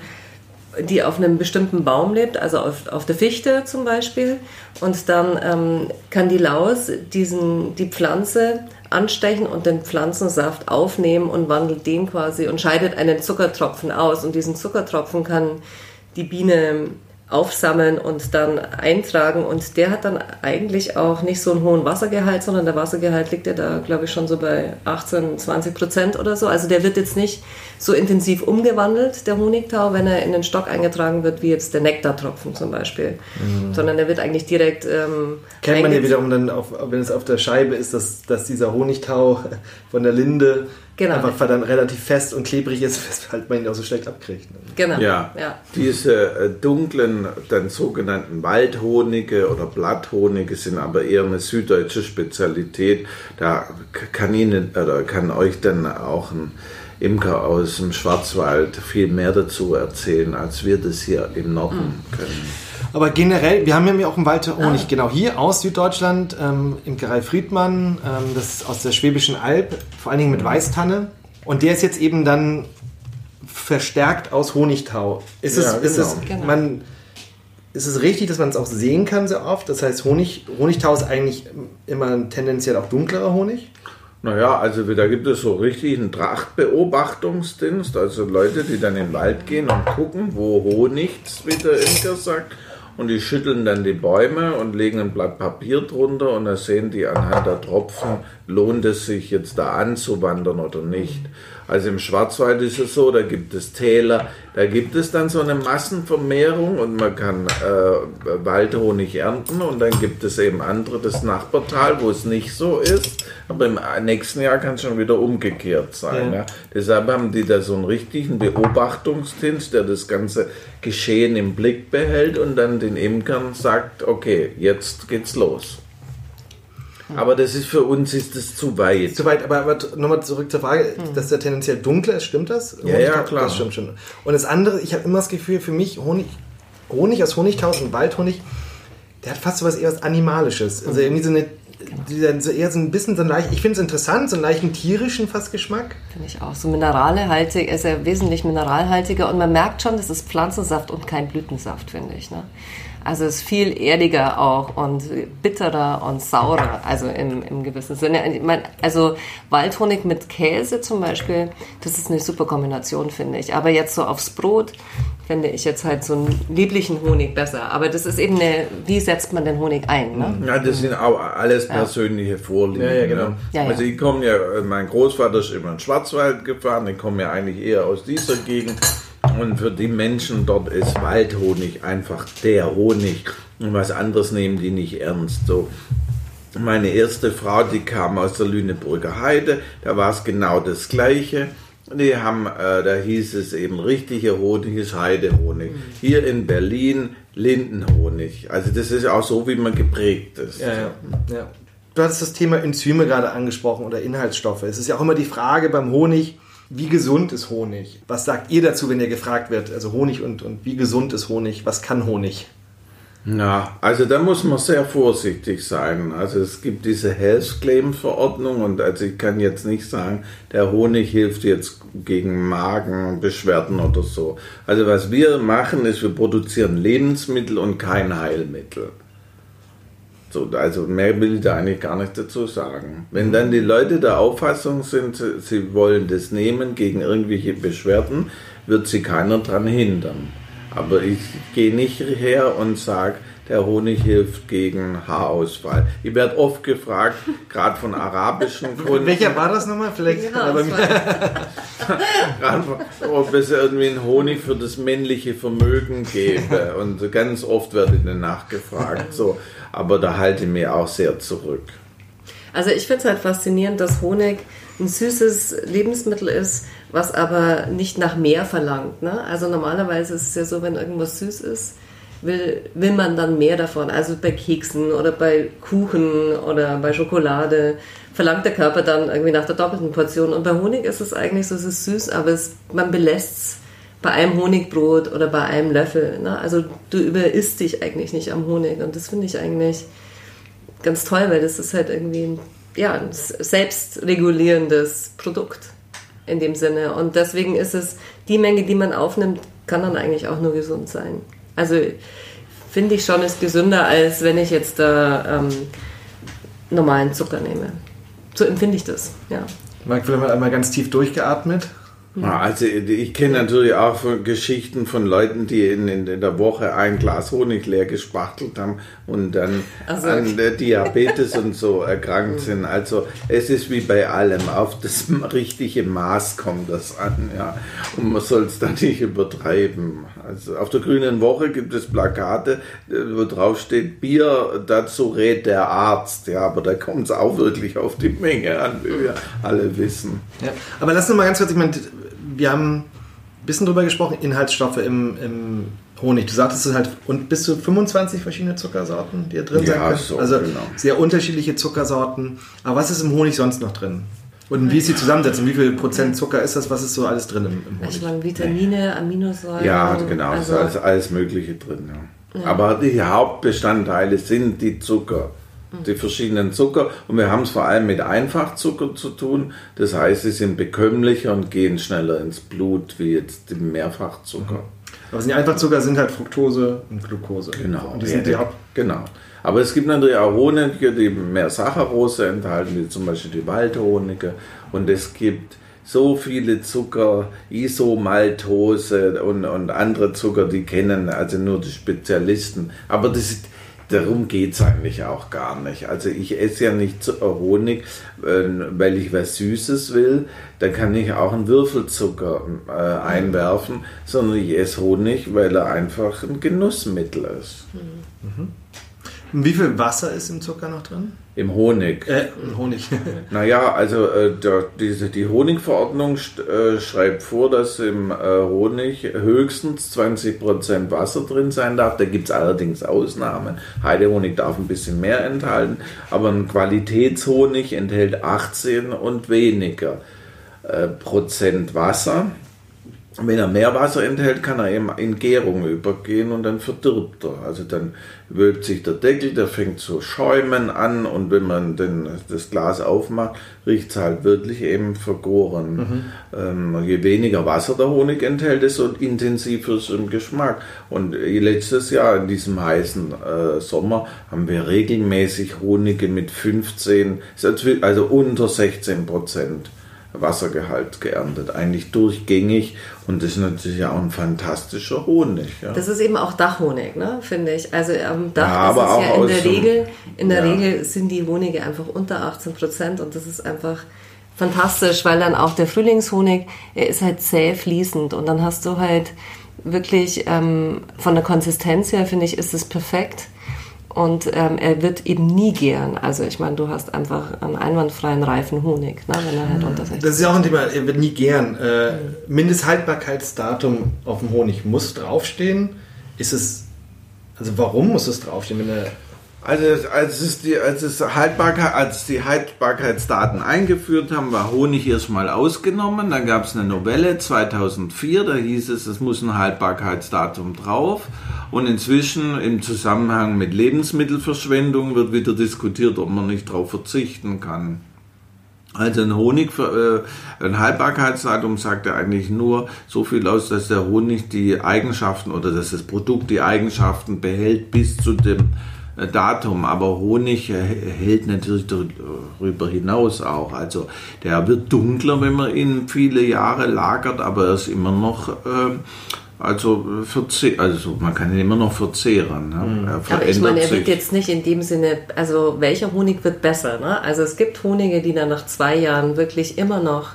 [SPEAKER 2] die auf einem bestimmten Baum lebt, also auf, auf der Fichte zum Beispiel. Und dann ähm, kann die Laus diesen, die Pflanze anstechen und den Pflanzensaft aufnehmen und wandelt den quasi und scheidet einen Zuckertropfen aus. Und diesen Zuckertropfen kann die Biene aufsammeln und dann eintragen. Und der hat dann eigentlich auch nicht so einen hohen Wassergehalt, sondern der Wassergehalt liegt ja da, glaube ich, schon so bei 18, 20 Prozent oder so. Also der wird jetzt nicht so intensiv umgewandelt, der Honigtau, wenn er in den Stock eingetragen wird, wie jetzt der Nektartropfen zum Beispiel. Sondern der wird eigentlich direkt. Ähm,
[SPEAKER 1] Kennt man ja wiederum dann, auf, wenn es auf der Scheibe ist, dass, dass dieser Honigtau von der Linde
[SPEAKER 2] Genau.
[SPEAKER 1] einfach dann relativ fest und klebrig ist, weshalb man ihn auch so schlecht abkriegt. ne?
[SPEAKER 2] Genau.
[SPEAKER 3] Ja,
[SPEAKER 2] ja.
[SPEAKER 3] diese äh, dunklen, dann sogenannten Waldhonige oder Blatthonige sind aber eher eine süddeutsche Spezialität. Da kann Ihnen oder kann euch dann auch ein Imker aus dem Schwarzwald viel mehr dazu erzählen, als wir das hier im Norden können.
[SPEAKER 1] Aber generell, wir haben ja auch einen Wald Honig, genau hier aus Süddeutschland, ähm, Imkerei Friedmann, ähm, das ist aus der Schwäbischen Alb, vor allen Dingen mit Weißtanne. Und der ist jetzt eben dann verstärkt aus Honigtau. Ist es,
[SPEAKER 3] Ja,
[SPEAKER 1] ist es,
[SPEAKER 3] genau.
[SPEAKER 2] Genau.
[SPEAKER 1] man, ist es richtig, dass man es auch sehen kann sehr oft? Das heißt, Honig, Honigtau ist eigentlich immer tendenziell auch dunklerer Honig?
[SPEAKER 3] Naja, also da gibt es so richtig einen Trachtbeobachtungsdienst, also Leute, die dann in den Wald gehen und gucken, wo Honig, wie der Imker sagt, und die schütteln dann die Bäume und legen ein Blatt Papier drunter und da sehen die anhand der Tropfen, lohnt es sich jetzt da anzuwandern oder nicht. Also im Schwarzwald ist es so, da gibt es Täler, da gibt es dann so eine Massenvermehrung und man kann äh, Waldhonig ernten und dann gibt es eben andere, das Nachbartal, wo es nicht so ist, aber im nächsten Jahr kann es schon wieder umgekehrt sein.
[SPEAKER 1] Ja.
[SPEAKER 3] Ja. Deshalb haben die da so einen richtigen Beobachtungsdienst, der das ganze Geschehen im Blick behält und dann den Imkern sagt, okay, jetzt geht's los. Aber das ist für uns ist das zu weit.
[SPEAKER 1] Soweit, aber, aber nochmal zurück zur Frage, dass der tendenziell dunkler ist, stimmt das?
[SPEAKER 3] Ja, ja, klar.
[SPEAKER 1] Das stimmt schon. Und das andere, ich habe immer das Gefühl, für mich Honig, Honig aus Honigtau und Waldhonig, der hat fast so was eher was Animalisches. Also irgendwie so eine, dieser, so eher so ein bisschen so ein leicht, ich finde es interessant, so einen leichten tierischen fast Geschmack.
[SPEAKER 2] Finde ich auch. So mineralehaltig, er ist ja wesentlich mineralhaltiger und man merkt schon, das ist Pflanzensaft und kein Blütensaft, finde ich. Ne? Also es ist viel erdiger auch und bitterer und saurer, also im, im gewissen Sinne. Ich mein, also Waldhonig mit Käse zum Beispiel, das ist eine super Kombination, finde ich. Aber jetzt so aufs Brot finde ich jetzt halt so einen lieblichen Honig besser. Aber das ist eben eine, wie setzt man den Honig ein? Ne?
[SPEAKER 3] Ja, das sind auch alles persönliche Vorlieben.
[SPEAKER 1] Ja, ja, genau.
[SPEAKER 3] ne?
[SPEAKER 2] Ja, ja.
[SPEAKER 3] Also ich komme ja, mein Großvater ist immer in den Schwarzwald gefahren, ich komme ja eigentlich eher aus dieser Gegend. Und für die Menschen dort ist Waldhonig einfach der Honig. Und was anderes nehmen die nicht ernst. So. Meine erste Frau, die kam aus der Lüneburger Heide, da war es genau das Gleiche. Die haben, äh, da hieß es eben richtiger Honig ist Heidehonig. Hier in Berlin Lindenhonig. Also das ist auch so, wie man geprägt ist.
[SPEAKER 1] Ja, ja, ja. Du hattest das Thema Enzyme gerade angesprochen oder Inhaltsstoffe. Es ist ja auch immer die Frage beim Honig, wie gesund ist Honig? Was sagt ihr dazu, wenn ihr gefragt wird? Also Honig und, und wie gesund ist Honig? Was kann Honig?
[SPEAKER 3] Na, also da muss man sehr vorsichtig sein. Also es gibt diese Health Claim Verordnung und also ich kann jetzt nicht sagen, der Honig hilft jetzt gegen Magenbeschwerden oder so. Also was wir machen ist, wir produzieren Lebensmittel und kein Heilmittel. So, also mehr will ich da eigentlich gar nicht dazu sagen. Wenn dann die Leute der Auffassung sind, sie wollen das nehmen gegen irgendwelche Beschwerden, wird sie keiner dran hindern. Aber ich gehe nicht her und sage, der Honig hilft gegen Haarausfall. Ich werde oft gefragt, gerade von arabischen Kunden.
[SPEAKER 1] Welcher war das nochmal? Vielleicht.
[SPEAKER 3] Gerade von- ob es irgendwie einen Honig für das männliche Vermögen gäbe. Und ganz oft werde ich dann nachgefragt. So. Aber da halte ich mich auch sehr zurück.
[SPEAKER 2] Also ich finde es halt faszinierend, dass Honig ein süßes Lebensmittel ist, was aber nicht nach mehr verlangt. Ne? Also normalerweise ist es ja so, wenn irgendwas süß ist, will, will man dann mehr davon. Also bei Keksen oder bei Kuchen oder bei Schokolade verlangt der Körper dann irgendwie nach der doppelten Portion. Und bei Honig ist es eigentlich so, es ist süß, aber es, man belässt es bei einem Honigbrot oder bei einem Löffel. Ne? Also du überisst dich eigentlich nicht am Honig. Und das finde ich eigentlich ganz toll, weil das ist halt irgendwie ein, ja, ein selbstregulierendes Produkt in dem Sinne. Und deswegen ist es, die Menge, die man aufnimmt, kann dann eigentlich auch nur gesund sein. Also finde ich schon, ist gesünder, als wenn ich jetzt da ähm, normalen Zucker nehme. So empfinde ich das, ja.
[SPEAKER 1] Marc, vielleicht mal einmal ganz tief durchgeatmet.
[SPEAKER 3] Ja, Also ich kenne natürlich auch von Geschichten von Leuten, die in, in der Woche ein Glas Honig leer gespachtelt haben und dann
[SPEAKER 2] Ach so.
[SPEAKER 3] an der Diabetes und so erkrankt sind. Also es ist wie bei allem, auf das richtige Maß kommt das an, ja. Und man soll es da nicht übertreiben. Also auf der Grünen Woche gibt es Plakate, äh, wo drauf steht, Bier, dazu rät der Arzt. Ja, aber da kommt es auch wirklich auf die Menge an, wie wir alle wissen.
[SPEAKER 1] Ja. Aber lass uns mal ganz kurz, ich meine, wir haben ein bisschen drüber gesprochen, Inhaltsstoffe im, im Honig. Du sagtest es halt, und bis zu 25 verschiedene Zuckersorten, die da drin
[SPEAKER 3] Ja,
[SPEAKER 1] sein können.
[SPEAKER 3] so,
[SPEAKER 1] also
[SPEAKER 3] genau.
[SPEAKER 1] sehr unterschiedliche Zuckersorten. Aber was ist im Honig sonst noch drin? Und wie ist die Zusammensetzung? Wie viel Prozent Zucker ist das? Was ist so alles drin im, im
[SPEAKER 2] Ich
[SPEAKER 1] Honig?
[SPEAKER 2] meine, Vitamine, Aminosäuren.
[SPEAKER 3] Ja, genau,
[SPEAKER 2] Also,
[SPEAKER 3] da ist alles Mögliche drin. Ja. Aber die Hauptbestandteile sind die Zucker, die verschiedenen Zucker. Und wir haben es vor allem mit Einfachzucker zu tun. Das heißt, sie sind bekömmlicher und gehen schneller ins Blut wie jetzt die Mehrfachzucker.
[SPEAKER 1] Aber die Einfachzucker sind halt Fructose und Glucose.
[SPEAKER 3] Genau.
[SPEAKER 1] Und die sind Haupt
[SPEAKER 3] genau. Aber es gibt natürlich auch Honige, die mehr Saccharose enthalten, wie zum Beispiel die Waldhonige. Und es gibt so viele Zucker, Isomaltose und, und andere Zucker, die kennen also nur die Spezialisten. Aber das ist, darum geht es eigentlich auch gar nicht. Also ich esse ja nicht Zu- Honig, äh, weil ich was Süßes will. Da kann ich auch einen Würfelzucker äh, einwerfen, sondern ich esse Honig, weil er einfach ein Genussmittel ist.
[SPEAKER 1] Und Wie viel Wasser ist im Zucker noch drin?
[SPEAKER 3] Im Honig.
[SPEAKER 1] Äh, im Honig.
[SPEAKER 3] Naja, also äh, der, diese, die Honigverordnung st- äh, schreibt vor, dass im äh, Honig höchstens 20% Wasser drin sein darf. Da gibt es allerdings Ausnahmen. Heidehonig darf ein bisschen mehr enthalten, aber ein Qualitätshonig enthält 18 und weniger äh, Prozent Wasser. Wenn er mehr Wasser enthält, kann er eben in Gärung übergehen und dann verdirbt er. Also dann wölbt sich der Deckel, der fängt zu schäumen an und wenn man den, das Glas aufmacht, riecht es halt wirklich eben vergoren. Ähm, je weniger Wasser der Honig enthält, desto intensiver ist es im Geschmack. Und letztes Jahr in diesem heißen äh, Sommer haben wir regelmäßig Honige mit 15, also unter 16 Prozent. Wassergehalt geerntet, eigentlich durchgängig und das ist natürlich auch ein fantastischer Honig. Ja.
[SPEAKER 2] Das ist eben auch Dachhonig, ne, finde ich. Also am Dach
[SPEAKER 3] Ja, aber
[SPEAKER 2] ist es ja
[SPEAKER 3] auch
[SPEAKER 2] in der Regel, in der
[SPEAKER 3] Ja.
[SPEAKER 2] Regel sind die Honige einfach unter 18 Prozent und das ist einfach fantastisch, weil dann auch der Frühlingshonig, er ist halt zäh fließend und dann hast du halt wirklich ähm, von der Konsistenz her, finde ich, ist es perfekt. Und ähm, er wird eben nie gären. Also ich meine, du hast einfach einen einwandfreien, reifen Honig, ne, wenn er halt unter 16
[SPEAKER 1] Das ist ja auch ein Thema, er wird nie gern. Äh, Mindesthaltbarkeitsdatum auf dem Honig muss draufstehen. Ist es, also warum muss es draufstehen? Wenn er,
[SPEAKER 3] Also als, es die, als, es Haltbarkeit, als die Haltbarkeitsdaten eingeführt haben, war Honig erstmal ausgenommen. Dann gab es eine Novelle 2004, da hieß es, es muss ein Haltbarkeitsdatum drauf. Und inzwischen im Zusammenhang mit Lebensmittelverschwendung wird wieder diskutiert, ob man nicht darauf verzichten kann. Also ein Honig, äh, ein Haltbarkeitsdatum sagt ja eigentlich nur so viel aus, dass der Honig die Eigenschaften oder dass das Produkt die Eigenschaften behält bis zu dem Datum, aber Honig äh, hält natürlich darüber hinaus auch. Also der wird dunkler, wenn man ihn viele Jahre lagert, aber er ist immer noch ähm, also, also man kann ihn immer noch verzehren. Ne?
[SPEAKER 2] Mhm. Aber ich meine, er wird jetzt nicht in dem Sinne, also welcher Honig wird besser? Ne? Also es gibt Honige, die dann nach zwei Jahren wirklich immer noch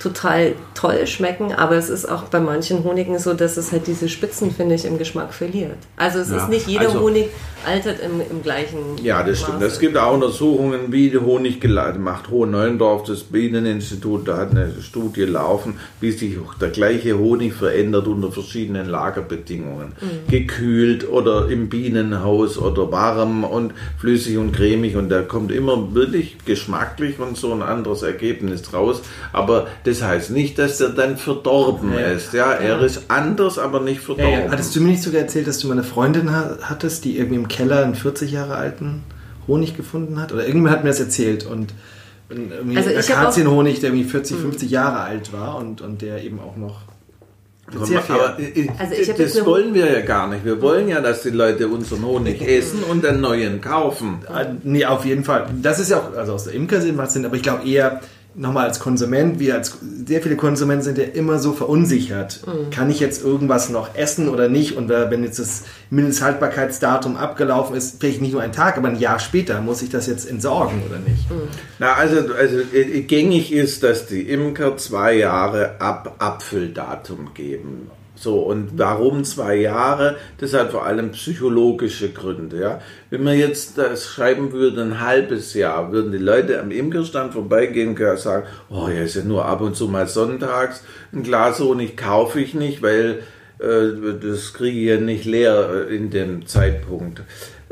[SPEAKER 2] total toll schmecken, aber es ist auch bei manchen Honigen so, dass es halt diese Spitzen, finde ich, im Geschmack verliert. Also es ja, ist nicht jeder also, Honig altert im, im gleichen
[SPEAKER 3] Ja, das stimmt. Es gibt auch Untersuchungen, wie der Honig macht. Hohen Neuendorf, das Bieneninstitut, da hat eine Studie laufen, wie sich der gleiche Honig verändert unter verschiedenen Lagerbedingungen. Mhm. Gekühlt oder im Bienenhaus oder warm und flüssig und cremig und da kommt immer wirklich geschmacklich und so ein anderes Ergebnis raus. Aber das heißt nicht, dass er dann verdorben ja. ist. Ja, er ja. ist anders, aber nicht verdorben. Ja,
[SPEAKER 1] Hattest du mir nicht sogar erzählt, dass du mal eine Freundin hattest, die irgendwie im Keller einen 40 Jahre alten Honig gefunden hat? Oder irgendjemand hat mir das erzählt und irgendwie also Akazienhonig, der irgendwie 40, 50 hm. Jahre alt war und, und der eben auch noch
[SPEAKER 3] sehr viel. Aber also das wollen wir ja gar nicht. Wir wollen ja, dass die Leute unseren Honig essen und einen neuen kaufen.
[SPEAKER 1] Ah, nee, auf jeden Fall. Das ist ja auch, also aus der Imkersinn was sind, aber ich glaube eher, nochmal als Konsument, wir als sehr viele Konsumenten sind ja immer so verunsichert. Mhm. Kann ich jetzt irgendwas noch essen oder nicht? Und wenn jetzt das Mindesthaltbarkeitsdatum abgelaufen ist, vielleicht nicht nur ein Tag, aber ein Jahr später, muss ich das jetzt entsorgen oder nicht? Mhm.
[SPEAKER 3] Na, also, also äh, gängig ist, dass die Imker zwei Jahre ab Abfülldatum geben. So, und warum zwei Jahre? Das hat vor allem psychologische Gründe. Ja? Wenn man jetzt das schreiben würde, ein halbes Jahr, würden die Leute am Imkerstand vorbeigehen und sagen, oh, ja, ist ja nur ab und zu mal sonntags, ein Glas Honig kaufe ich nicht, weil äh, das kriege ich ja nicht leer äh, in dem Zeitpunkt.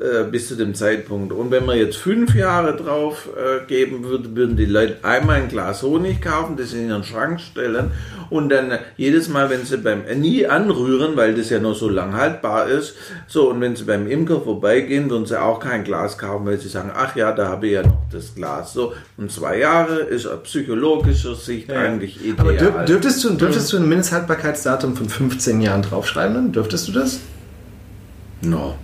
[SPEAKER 3] Äh, bis zu dem Zeitpunkt. Und wenn man jetzt fünf Jahre drauf äh, geben würde, würden die Leute einmal ein Glas Honig kaufen, das in ihren Schrank stellen und dann jedes Mal, wenn sie beim äh, nie anrühren, weil das ja nur so lang haltbar ist, so und wenn sie beim Imker vorbeigehen, würden sie auch kein Glas kaufen, weil sie sagen, ach ja, da habe ich ja noch das Glas. So und zwei Jahre ist aus psychologischer Sicht ja. eigentlich ideal.
[SPEAKER 1] Aber dürftest du, dürftest du ein Mindesthaltbarkeitsdatum von 15 Jahren draufschreiben? Dürftest du das?
[SPEAKER 3] No.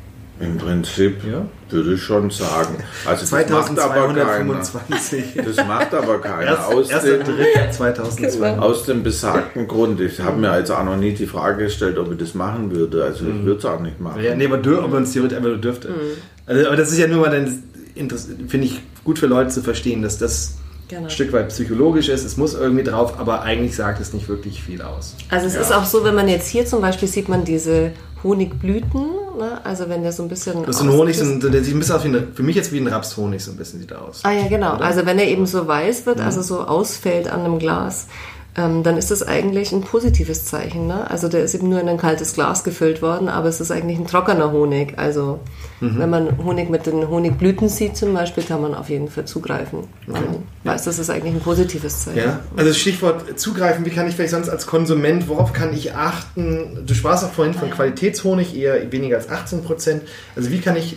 [SPEAKER 3] Im Prinzip ja. würde ich schon sagen. Also das macht aber keiner. Das macht aber keiner. Erst, aus, dem, 2002. aus dem besagten Grund. Ich habe mir also auch noch nie die Frage gestellt, ob ich das machen würde. Also ich mhm. würde es auch nicht machen.
[SPEAKER 1] Ja, nee, aber dür, ob man es theoretisch einfach dürfte. Mhm. Also, aber das ist ja nur mal dann, finde ich, gut für Leute zu verstehen, dass das Genau. ein Stück weit psychologisch ist. Es muss irgendwie drauf, aber eigentlich sagt es nicht wirklich viel aus.
[SPEAKER 2] Also es ja. ist auch so, wenn man jetzt hier zum Beispiel sieht man diese Honigblüten, ne? also wenn der so ein bisschen.
[SPEAKER 1] Das ist ein Honig, so, der sieht ein bisschen aus wie eine, für mich jetzt wie ein Rapshonig, so ein bisschen sieht er aus.
[SPEAKER 2] Ah ja, genau. Oder? Also wenn er eben so weiß wird, mhm. also so ausfällt an einem Glas, ähm, dann ist das eigentlich ein positives Zeichen. Ne? Also der ist eben nur in ein kaltes Glas gefüllt worden, aber es ist eigentlich ein trockener Honig. Also mhm. wenn man Honig mit den Honigblüten sieht zum Beispiel, kann man auf jeden Fall zugreifen. Man mhm. weiß, das ist eigentlich ein positives Zeichen.
[SPEAKER 1] Ja, also Stichwort zugreifen, wie kann ich vielleicht sonst als Konsument, worauf kann ich achten? Du sprachst auch vorhin von Qualitätshonig, eher weniger als 18 Prozent. Also wie kann ich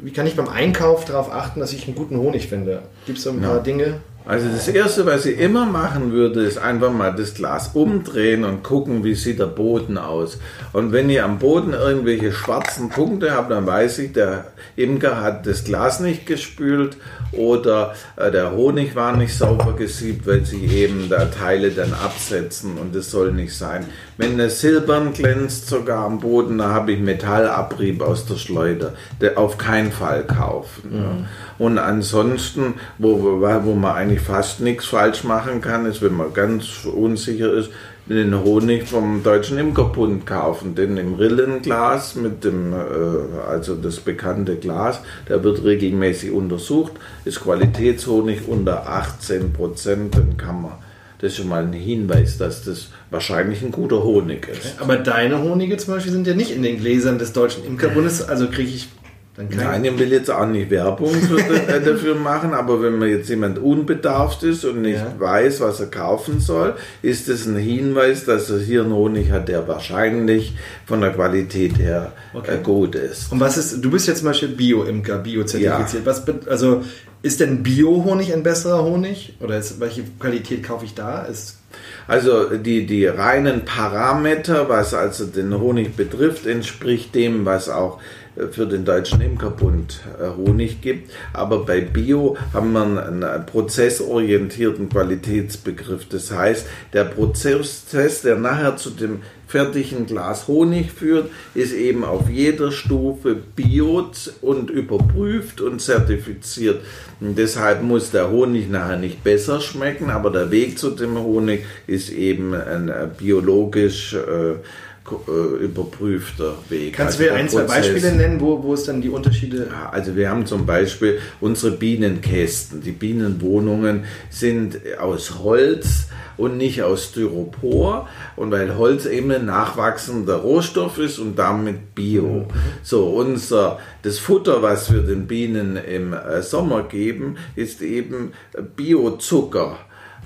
[SPEAKER 1] wie kann ich beim Einkauf darauf achten, dass ich einen guten Honig finde? Gibt es so ein paar Dinge?
[SPEAKER 3] Also das Erste, was ich immer machen würde, ist einfach mal das Glas umdrehen und gucken, wie sieht der Boden aus. Und wenn ihr am Boden irgendwelche schwarzen Punkte habt, dann weiß ich, der Imker hat das Glas nicht gespült oder äh, der Honig war nicht sauber gesiebt, weil sich eben da Teile dann absetzen und das soll nicht sein. Wenn es silbern glänzt sogar am Boden, da habe ich Metallabrieb aus der Schleuder. Der auf keinen Fall kaufen. Mhm. Ja. Und ansonsten, wo, wo man eigentlich fast nichts falsch machen kann, ist, wenn man ganz unsicher ist, den Honig vom Deutschen Imkerbund kaufen, denn im Rillenglas mit dem, äh, also das bekannte Glas, der wird regelmäßig untersucht, ist Qualitätshonig unter 18 Prozent, dann kann man das ist schon mal ein Hinweis, dass das wahrscheinlich ein guter Honig ist.
[SPEAKER 1] Aber deine Honige zum Beispiel sind ja nicht in den Gläsern des Deutschen Imkerbundes, also kriege ich
[SPEAKER 3] Nein, ich will jetzt auch nicht Werbung für, äh, dafür machen, aber wenn man jetzt jemand unbedarft ist und nicht ja. weiß, was er kaufen soll, ist es ein Hinweis, dass er hier einen Honig hat, der wahrscheinlich von der Qualität her okay. äh, gut ist.
[SPEAKER 1] Und was ist, du bist jetzt zum Beispiel Bio-Imker, Bio-zertifiziert. Ja. Was, also ist denn Bio-Honig ein besserer Honig? Oder ist, welche Qualität kaufe ich da? Ist
[SPEAKER 3] also die, die reinen Parameter, was also den Honig betrifft, entspricht dem, was auch für den Deutschen Imkerbund äh, Honig gibt. Aber bei Bio haben wir einen prozessorientierten Qualitätsbegriff. Das heißt, der Prozess, der nachher zu dem fertigen Glas Honig führt, ist eben auf jeder Stufe bio und überprüft und zertifiziert. Und deshalb muss der Honig nachher nicht besser schmecken, aber der Weg zu dem Honig ist eben ein äh, biologisch äh, überprüfter Weg.
[SPEAKER 1] Kannst also du mir ein, zwei Beispiele nennen, wo, wo es dann die Unterschiede...
[SPEAKER 3] Ja, also wir haben zum Beispiel unsere Bienenkästen. Die Bienenwohnungen sind aus Holz und nicht aus Styropor. Und weil Holz eben ein nachwachsender Rohstoff ist und damit Bio. Mhm. So, unser, das Futter, was wir den Bienen im äh, Sommer geben, ist eben Biozucker.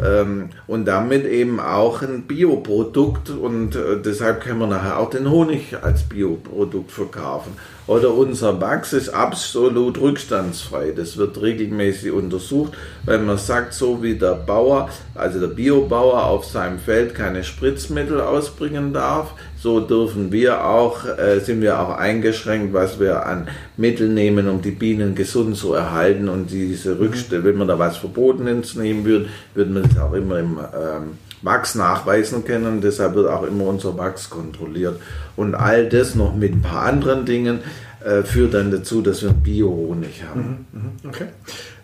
[SPEAKER 3] Ähm, und damit eben auch ein Bioprodukt und äh, deshalb können wir nachher auch den Honig als Bioprodukt verkaufen. Oder unser Wachs ist absolut rückstandsfrei. Das wird regelmäßig untersucht, weil man sagt, so wie der Bauer, also der Biobauer auf seinem Feld keine Spritzmittel ausbringen darf, so dürfen wir auch, äh, sind wir auch eingeschränkt, was wir an Mitteln nehmen, um die Bienen gesund zu erhalten. Und diese Rückstände, wenn man da was Verbotenes nehmen würde, würden wir das auch immer im ähm, Wachs nachweisen können. Deshalb wird auch immer unser Wachs kontrolliert. Und all das noch mit ein paar anderen Dingen äh, führt dann dazu, dass wir einen Bio-Honig haben.
[SPEAKER 1] Mhm, mhm, okay.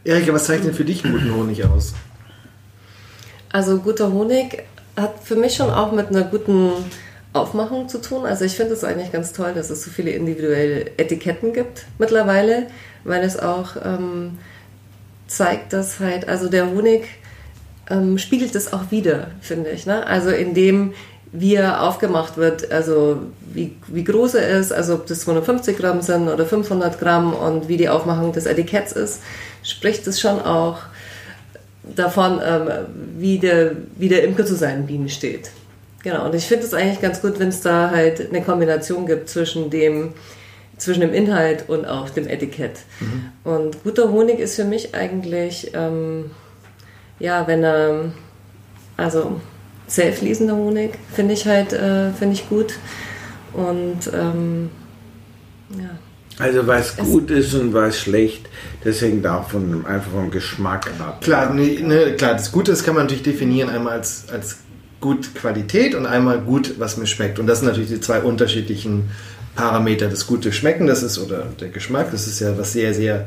[SPEAKER 1] Erika, was zeichnet für dich guten Honig aus?
[SPEAKER 2] Also guter Honig hat für mich schon auch mit einer guten Aufmachung zu tun. Also ich finde es eigentlich ganz toll, dass es so viele individuelle Etiketten gibt mittlerweile, weil es auch ähm, zeigt, dass halt, also der Honig ähm, spiegelt es auch wieder, finde ich. Ne? Also indem wie er aufgemacht wird, also wie, wie groß er ist, also ob das 250 Gramm sind oder 500 Gramm und wie die Aufmachung des Etiketts ist, spricht es schon auch davon, ähm, wie, der, wie der Imker zu seinen Bienen steht. Genau, und ich finde es eigentlich ganz gut, wenn es da halt eine Kombination gibt zwischen dem, zwischen dem Inhalt und auch dem Etikett. Mhm. Und guter Honig ist für mich eigentlich, ähm, ja, wenn er, also sehr fließender Honig finde ich halt, äh, finde ich gut. Und ähm, ja.
[SPEAKER 3] Also was es gut ist und was schlecht, das hängt auch von, einfach vom Geschmack ab.
[SPEAKER 1] Klar, ne, ne, klar, das Gute das kann man natürlich definieren einmal als, als gut Qualität und einmal gut, was mir schmeckt. Und das sind natürlich die zwei unterschiedlichen Parameter. Das gute Schmecken, das ist, oder der Geschmack, das ist ja was sehr, sehr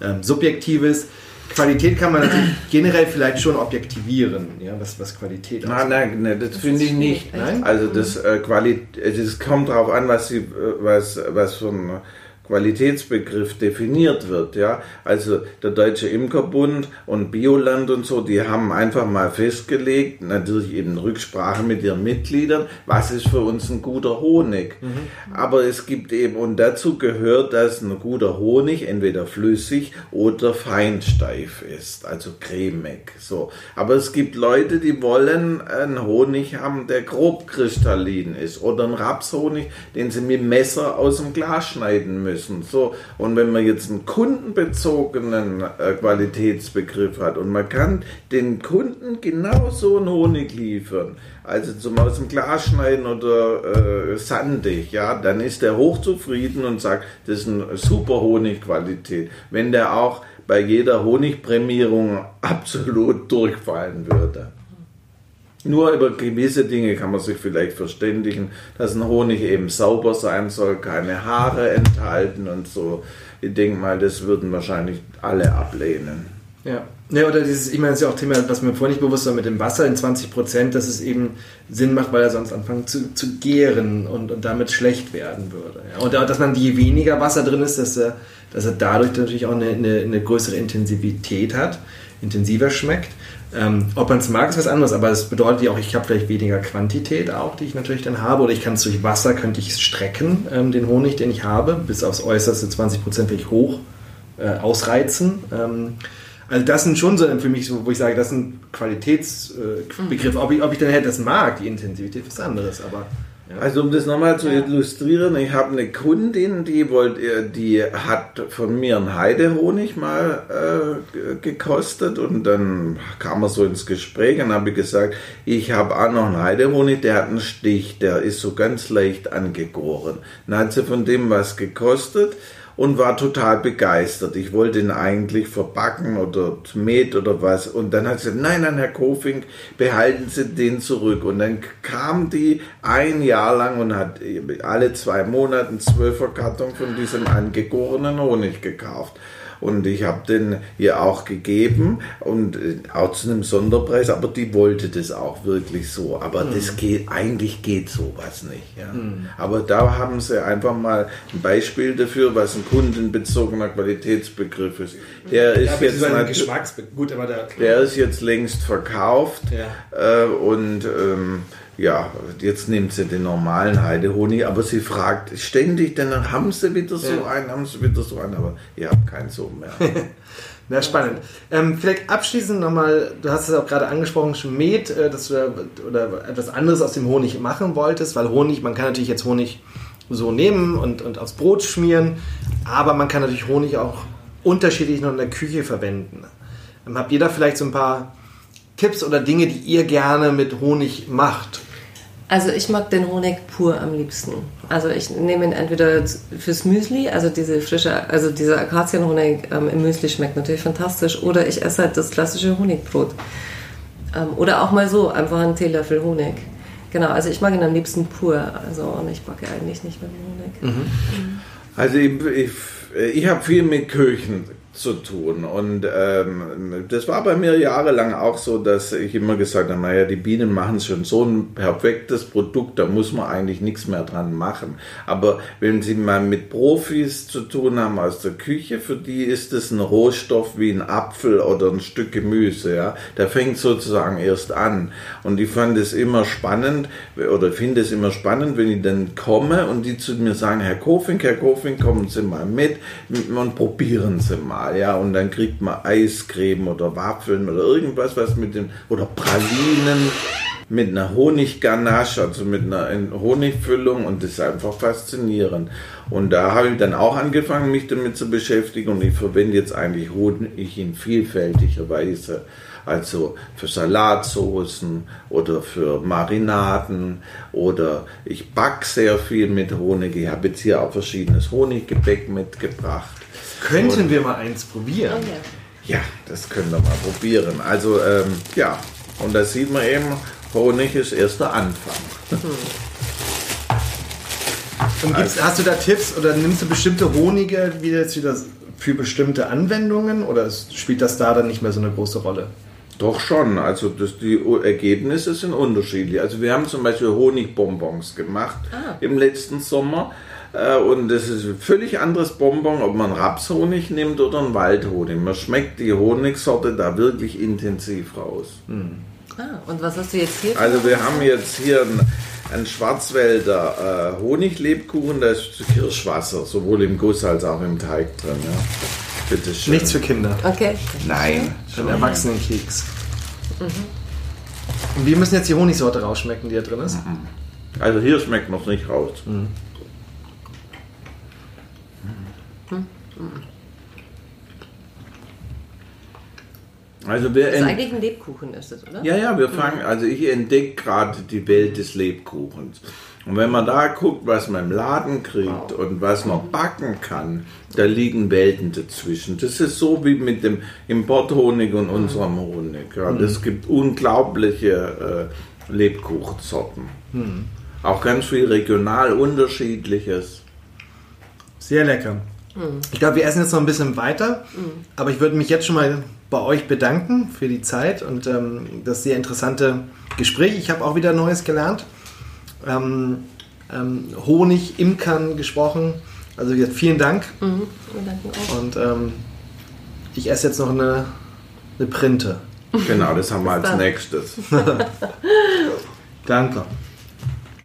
[SPEAKER 1] ähm, Subjektives. Qualität kann man natürlich generell vielleicht schon objektivieren, ja, was, was Qualität
[SPEAKER 3] Nein, nein, nein, das, das finde ich nicht. Nein? Also das, äh, Qualität, das kommt darauf an, was, sie, äh, was, was von Qualitätsbegriff definiert wird. Ja? Also der Deutsche Imkerbund und Bioland und so, die haben einfach mal festgelegt, natürlich eben Rücksprache mit ihren Mitgliedern, was ist für uns ein guter Honig. Mhm. Aber es gibt eben, und dazu gehört, dass ein guter Honig entweder flüssig oder feinsteif ist, also cremig. So. Aber es gibt Leute, die wollen einen Honig haben, der grob kristallin ist oder einen Rapshonig, den sie mit dem Messer aus dem Glas schneiden müssen müssen. So, und wenn man jetzt einen kundenbezogenen äh, Qualitätsbegriff hat und man kann den Kunden genau so einen Honig liefern, also zum aus dem Glas schneiden oder äh, sandig, ja, dann ist der hochzufrieden und sagt, das ist eine super Honigqualität. Wenn der auch bei jeder Honigprämierung absolut durchfallen würde. Nur über gewisse Dinge kann man sich vielleicht verständigen, dass ein Honig eben sauber sein soll, keine Haare enthalten und so. Ich denke mal, das würden wahrscheinlich alle ablehnen.
[SPEAKER 1] Ja. Ja, oder dieses, ich meine, das ist ja auch Thema, was mir vorhin nicht bewusst war mit dem Wasser in 20 Prozent, dass es eben Sinn macht, weil er sonst anfängt zu, zu gären und, und damit schlecht werden würde. Ja. Und dass man, je weniger Wasser drin ist, dass er, dass er dadurch natürlich auch eine, eine, eine größere Intensivität hat, intensiver schmeckt. Ähm, ob man es mag, ist was anderes, aber es bedeutet ja auch, ich habe vielleicht weniger Quantität auch, die ich natürlich dann habe, oder ich kann es durch Wasser, könnte ich strecken, ähm, den Honig, den ich habe, bis aufs äußerste 20 Prozent ich hoch äh, ausreizen. Ähm, also das sind schon so für mich so, wo ich sage, das ist ein Qualitätsbegriff. Äh, ob, ich, ob ich dann halt das mag, die Intensivität, ist was anderes, aber
[SPEAKER 3] Also um das nochmal zu illustrieren, ich habe eine Kundin, die wollte, die hat von mir einen Heidehonig mal äh, gekostet und dann kam er so ins Gespräch und habe gesagt, ich habe auch noch einen Heidehonig, der hat einen Stich, der ist so ganz leicht angegoren. Dann hat sie von dem was gekostet und war total begeistert. Ich wollte ihn eigentlich verbacken oder met oder was. Und dann hat sie gesagt, nein, nein, Herr Kofink, behalten Sie den zurück. Und dann kam die ein Jahr lang und hat alle zwei Monate einen Zwölferkarton von diesem angegorenen Honig gekauft. Und ich habe den ihr auch gegeben und äh, auch zu einem Sonderpreis, aber die wollte das auch wirklich so. Aber mhm. das geht, eigentlich geht sowas nicht. Ja. Mhm. Aber da haben sie einfach mal ein Beispiel dafür, was ein kundenbezogener Qualitätsbegriff ist. Der ist ja, jetzt
[SPEAKER 1] Geschmacksbe gut, der,
[SPEAKER 3] der ist jetzt längst verkauft ja. äh, und ähm, ja, jetzt nimmt sie den normalen Heidehonig, aber sie fragt ständig, dann haben sie wieder so ja. einen, haben sie wieder so einen, aber ihr habt keinen so mehr.
[SPEAKER 1] Na, spannend. Ähm, vielleicht abschließend nochmal, du hast es auch gerade angesprochen, Schmet, äh, dass du oder etwas anderes aus dem Honig machen wolltest, weil Honig, man kann natürlich jetzt Honig so nehmen und, und aufs Brot schmieren, aber man kann natürlich Honig auch unterschiedlich noch in der Küche verwenden. Ähm, habt ihr da vielleicht so ein paar Tipps oder Dinge, die ihr gerne mit Honig macht?
[SPEAKER 2] Also ich mag den Honig pur am liebsten. Also ich nehme ihn entweder fürs Müsli, also diese frische, also dieser Akazienhonig ähm, im Müsli schmeckt natürlich fantastisch, oder ich esse halt das klassische Honigbrot. Ähm, oder auch mal so, einfach einen Teelöffel Honig. Genau, also ich mag ihn am liebsten pur. Also und ich backe eigentlich nicht mit Honig. Mhm.
[SPEAKER 3] Also ich, ich, ich habe viel mit Köchen zu tun. Und ähm, das war bei mir jahrelang auch so, dass ich immer gesagt habe, naja, die Bienen machen schon so ein perfektes Produkt, da muss man eigentlich nichts mehr dran machen. Aber wenn Sie mal mit Profis zu tun haben aus der Küche, für die ist es ein Rohstoff wie ein Apfel oder ein Stück Gemüse. Ja? Der fängt sozusagen erst an. Und ich fand es immer spannend oder finde es immer spannend, wenn ich dann komme und die zu mir sagen, Herr Kofink, Herr Kofink, kommen Sie mal mit und probieren Sie mal ja, und dann kriegt man Eiscreme oder Waffeln oder irgendwas, was mit dem, oder Pralinen mit einer Honigganache, also mit einer Honigfüllung und das ist einfach faszinierend. Und da habe ich dann auch angefangen, mich damit zu beschäftigen und ich verwende jetzt eigentlich Honig in vielfältiger Weise. Also für Salatsoßen oder für Marinaden oder ich backe sehr viel mit Honig. Ich habe jetzt hier auch verschiedenes Honiggebäck mitgebracht.
[SPEAKER 1] Könnten und, wir mal eins probieren?
[SPEAKER 3] Ja. ja. das können wir mal probieren. Also ähm, ja, und da sieht man eben, Honig ist erst der Anfang. Hm.
[SPEAKER 1] Und also, hast du da Tipps oder nimmst du bestimmte Honige wie jetzt wieder für bestimmte Anwendungen oder spielt das da dann nicht mehr so eine große Rolle?
[SPEAKER 3] Doch schon, also das, die Ergebnisse sind unterschiedlich. Also wir haben zum Beispiel Honigbonbons gemacht ah. im letzten Sommer. Äh, und das ist ein völlig anderes Bonbon, ob man Rapshonig nimmt oder einen Waldhonig. Man schmeckt die Honigsorte da wirklich intensiv raus.
[SPEAKER 2] Mhm. Ah, und was hast du jetzt hier?
[SPEAKER 3] Also wir haben jetzt hier einen, einen Schwarzwälder äh, Honiglebkuchen, da ist Kirschwasser, sowohl im Guss als auch im Teig drin. Ja.
[SPEAKER 1] Bitte schön. Nichts für Kinder.
[SPEAKER 2] Okay.
[SPEAKER 3] Nein.
[SPEAKER 1] Für einen Erwachsenenkeks. Mhm. Und wie müssen jetzt die Honigsorte rausschmecken, die da drin ist? Mhm.
[SPEAKER 3] Also hier schmeckt noch nicht raus. Mhm. Also wir
[SPEAKER 2] das ist eigentlich ein Lebkuchen, ist es, oder?
[SPEAKER 3] Ja, ja, wir fangen, also ich entdecke gerade die Welt des Lebkuchens. Und wenn man da guckt, was man im Laden kriegt wow. und was man backen kann, da liegen Welten dazwischen. Das ist so wie mit dem Importhonig und unserem Honig. Ja, mhm. Das gibt unglaubliche äh, Lebkuchensorten. Mhm. Auch ganz viel regional unterschiedliches.
[SPEAKER 1] Sehr lecker. Mhm. Ich glaube, wir essen jetzt noch ein bisschen weiter, mhm. aber ich würde mich jetzt schon mal bei euch bedanken für die Zeit und ähm, das sehr interessante Gespräch. Ich habe auch wieder Neues gelernt. Ähm, ähm, Honig, Imkern gesprochen. Also jetzt vielen Dank. Mhm. Und ähm, ich esse jetzt noch eine, eine Printe.
[SPEAKER 3] Genau, das haben wir als nächstes.
[SPEAKER 1] Danke.